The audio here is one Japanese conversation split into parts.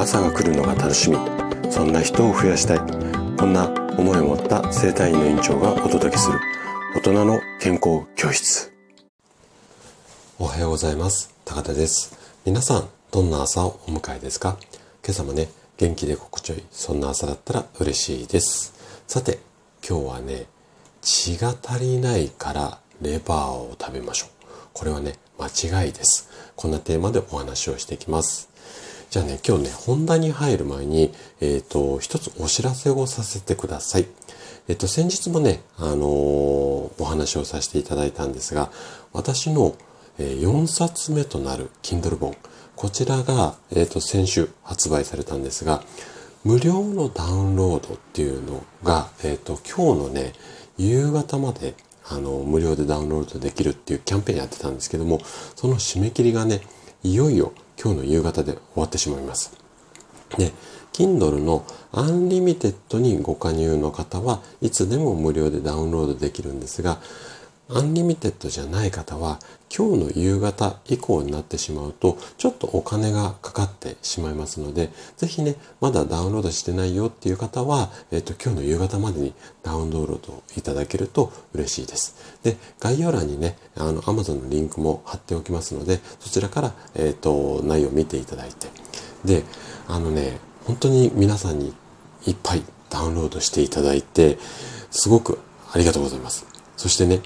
朝が来るのが楽しみ。そんな人を増やしたい。こんな思いを持った生体院の院長がお届けする。大人の健康教室。おはようございます。高田です。皆さんどんな朝をお迎えですか？今朝もね元気で心地よいそんな朝だったら嬉しいです。さて今日はね血が足りないからレバーを食べましょう。これはね間違いです。こんなテーマでお話をしていきます。じゃあね、今日ね、本題に入る前に、えっ、ー、と、一つお知らせをさせてください。えっ、ー、と、先日もね、あのー、お話をさせていただいたんですが、私の、え4冊目となる Kindle 本、こちらが、えっ、と、先週発売されたんですが、無料のダウンロードっていうのが、えっ、と、今日のね、夕方まで、あの、無料でダウンロードできるっていうキャンペーンやってたんですけども、その締め切りがね、いよいよ今日の夕方で終わってしまいます。で、Kindle の Unlimited にご加入の方はいつでも無料でダウンロードできるんですが、 Unlimited じゃない方は今日の夕方以降になってしまうとちょっとお金がかかってしまいますのでぜひねまだダウンロードしてないよっていう方は、えっ、と今日の夕方までにダウンロードいただけると嬉しいです。で概要欄にねあの Amazon のリンクも貼っておきますのでそちらから、えっ、と内容を見ていただいて。であのね本当に皆さんにいっぱいダウンロードしていただいてすごくありがとうございます。そしてね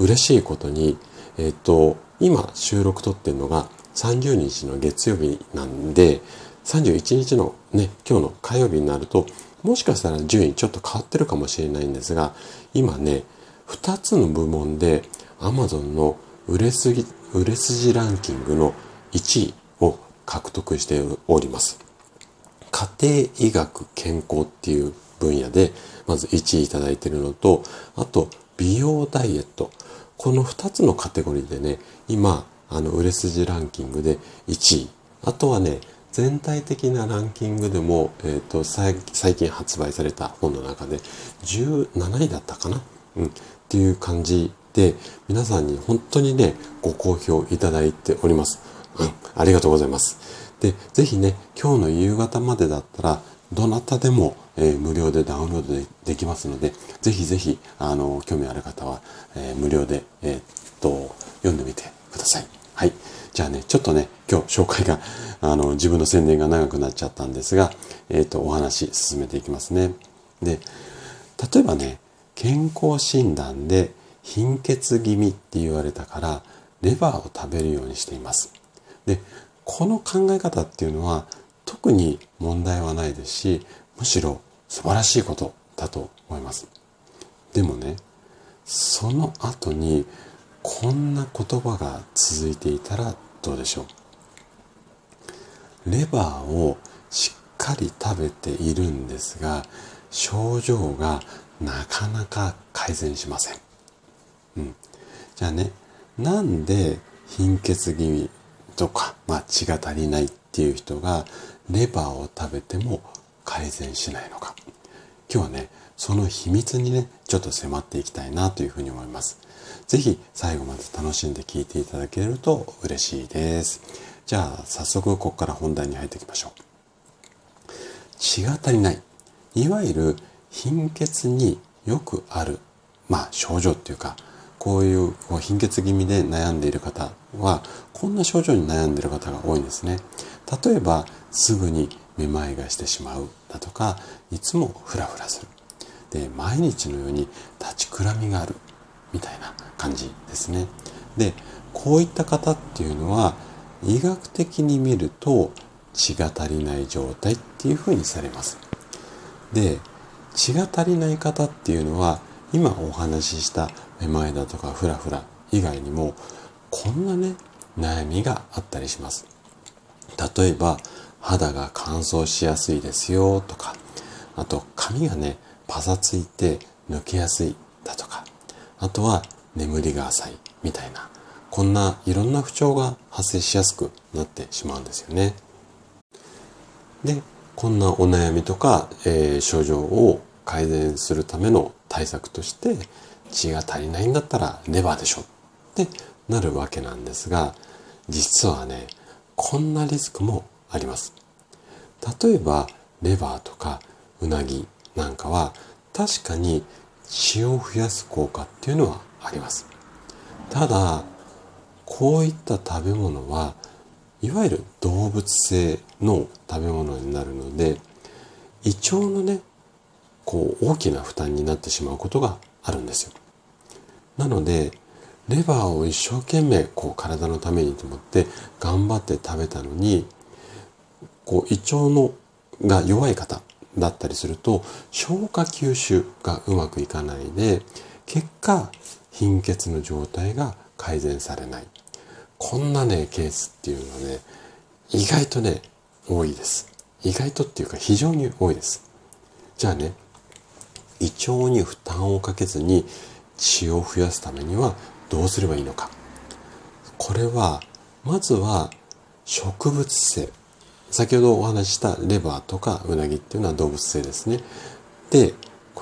嬉しいことに、えっ、と、今収録撮ってるのが30日の月曜日なんで、31日のね、今日の火曜日になると、もしかしたら順位ちょっと変わってるかもしれないんですが、今ね、2つの部門で Amazon の売れすぎ、売れ筋ランキングの1位を獲得しております。家庭医学健康っていう分野で、まず1位いただいてるのと、あと、美容ダイエット。この2つのカテゴリーでね、今、あの、売れ筋ランキングで1位。あとはね、全体的なランキングでも、えっ、ー、と、最近発売された本の中で17位だったかな？うん。っていう感じで、皆さんに本当にね、ご好評いただいております。うん。ありがとうございます。で、ぜひね、今日の夕方までだったら、どなたでも、えー、無料でダウンロードでできますので、ぜひぜひ、あの、興味ある方は、えー、無料で、えー、っと、読んでみてください。はい。じゃあね、ちょっとね、今日紹介が、あの、自分の宣伝が長くなっちゃったんですが、えっと、お話進めていきますね。で、例えばね、健康診断で貧血気味って言われたから、レバーを食べるようにしています。で、この考え方っていうのは、特に問題はないですし、むしろ素晴らしいことだと思います。でもね、その後にこんな言葉が続いていたらどうでしょう。レバーをしっかり食べているんですが、症状がなかなか改善しません。うん。じゃあね、なんで貧血気味とか、まあ、血が足りないっていう人がレバーを食べても改善しないのか。今日はねその秘密にねちょっと迫っていきたいなというふうに思います。是非最後まで楽しんで聞いていただけると嬉しいです。じゃあ早速ここから本題に入っていきましょう。血が足りない。いわゆる貧血によくある。まあ症状っていうかこういう貧血気味で悩んでいる方はこんな症状に悩んでいる方が多いんですね。例えばすぐにめまいがしてしまうだとかいつもフラフラする。で毎日のように立ちくらみがあるみたいな感じですね。でこういった方っていうのは医学的に見ると血が足りない状態っていうふうにされます。で血が足りない方っていうのは今お話ししためまいだとかフラフラ以外にもこんなね悩みがあったりします。例えば肌が乾燥しやすいですよとかあと髪がねパサついて抜けやすいだとかあとは眠りが浅いみたいなこんないろんな不調が発生しやすくなってしまうんですよね。でこんなお悩みとか、えー、症状を改善するための対策として血が足りないんだったらレバーでしょってなるわけなんですが実はねこんなリスクもあります。例えばレバーとかうなぎなんかは確かに血を増やす効果っていうのはありますただこういった食べ物はいわゆる動物性の食べ物になるので胃腸のねこう大きな負担になってしまうことがあるんですよなのでレバーを一生懸命こう体のためにと思って頑張って食べたのにこう胃腸のが弱い方だったりすると消化吸収がうまくいかないで結果貧血の状態が改善されない。こんなねケースっていうのはね意外とね多いです。意外とっていうか非常に多いです。じゃあね胃腸に負担をかけずに血を増やすためにはどうすればいいのか。これはまずは植物性。先ほどお話ししたレバーとかうなぎっていうのは動物性ですね。で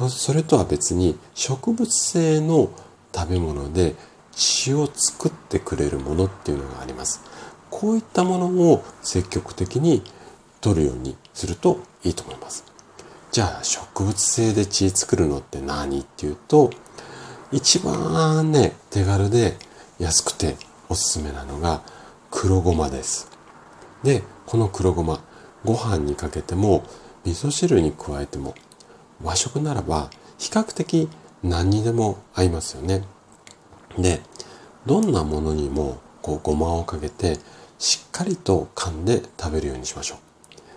それとは別に植物性の食べ物で血を作ってくれるものっていうのがあります。こういったものを積極的に取るようにするといいと思います。じゃあ植物性で血作るのって何っていうと一番ね手軽で安くておすすめなのが黒ごまです。でこの黒ごまご飯にかけても味噌汁に加えても和食ならば比較的何にでも合いますよね。でどんなものにもこうごまをかけてしっかりと噛んで食べるようにしましょ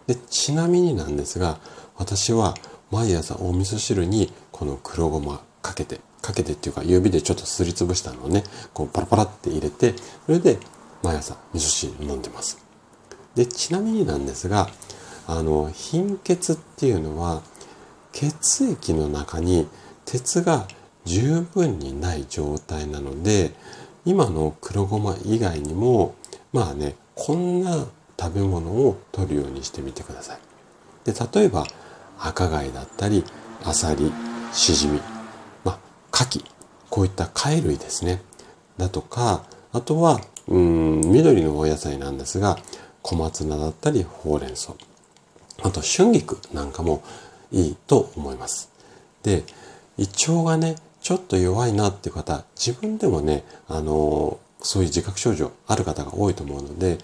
う。でちなみになんですが私は毎朝お味噌汁にこの黒ごまかけてかけてっていうか指でちょっとすりつぶしたのをねこうパラパラって入れてそれで毎朝味噌汁飲んでます。でちなみになんですがあの貧血っていうのは血液の中に鉄が十分にない状態なので今の黒ごま以外にもまあねこんな食べ物を取るようにしてみてください。で例えば赤貝だったりアサリシジミ。牡蠣。こういった貝類ですね。だとかあとはうん緑のお野菜なんですが小松菜だったりほうれん草。あと春菊なんかもいいと思います。で胃腸がねちょっと弱いなっていう方自分でもねあのそういう自覚症状ある方が多いと思うので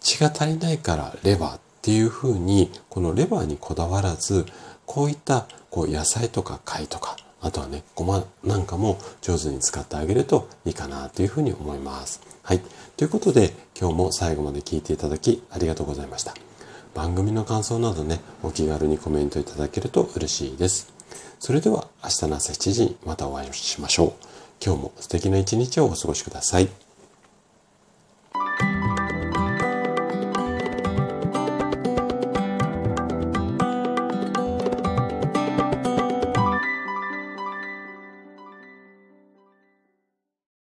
血が足りないからレバーっていうふうにこのレバーにこだわらずこういったこう野菜とか貝とかあとはねごまなんかも上手に使ってあげるといいかなというふうに思います。はい。ということで今日も最後まで聞いていただきありがとうございました。番組の感想などねお気軽にコメントいただけると嬉しいです。それでは明日の朝7時にまたお会いしましょう。今日も素敵な一日をお過ごしください。